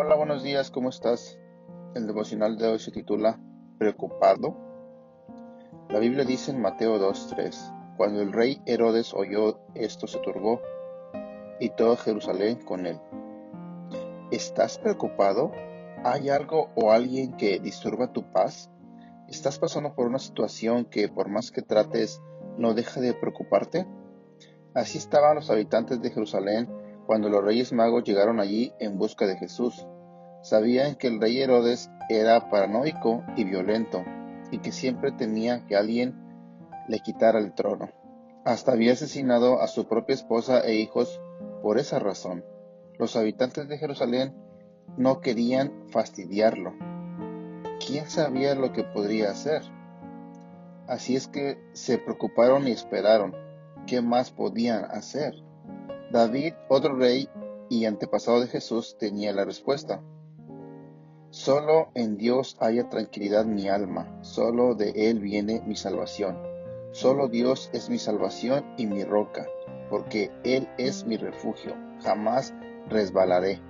Hola, buenos días, ¿cómo estás? El devocional de hoy se titula ¿Preocupado? La Biblia dice en Mateo 2.3, cuando el rey Herodes oyó esto se turbó, y todo Jerusalén con él. ¿Estás preocupado? ¿Hay algo o alguien que disturba tu paz? ¿Estás pasando por una situación que por más que trates no deja de preocuparte? Así estaban los habitantes de Jerusalén cuando los reyes magos llegaron allí en busca de Jesús. Sabían que el rey Herodes era paranoico y violento, y que siempre temía que alguien le quitara el trono. Hasta había asesinado a su propia esposa e hijos por esa razón. Los habitantes de Jerusalén no querían fastidiarlo. ¿Quién sabía lo que podría hacer? Así es que se preocuparon y esperaron. ¿Qué más podían hacer? David, otro rey y antepasado de Jesús, tenía la respuesta. Solo en Dios haya tranquilidad mi alma, solo de Él viene mi salvación. Solo Dios es mi salvación y mi roca, porque Él es mi refugio, jamás resbalaré.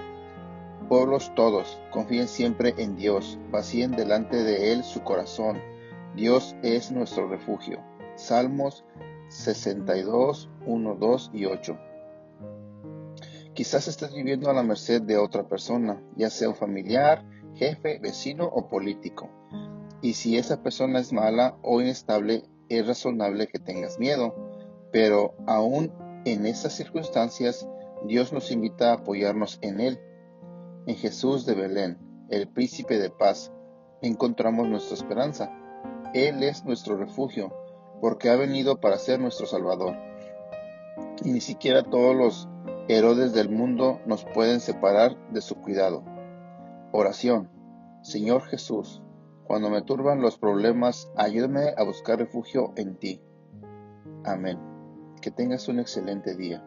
Pueblos todos, confíen siempre en Dios, vacíen delante de Él su corazón. Dios es nuestro refugio. Salmos 62, 1, 2 y 8. Quizás estés viviendo a la merced de otra persona, ya sea un familiar, jefe, vecino o político. Y si esa persona es mala o inestable, es razonable que tengas miedo. Pero aún en esas circunstancias, Dios nos invita a apoyarnos en Él. En Jesús de Belén, el príncipe de paz, encontramos nuestra esperanza. Él es nuestro refugio, porque ha venido para ser nuestro Salvador. Y ni siquiera todos los Herodes del mundo nos pueden separar de su cuidado. Oración. Señor Jesús, cuando me turban los problemas, ayúdame a buscar refugio en ti. Amén. Que tengas un excelente día.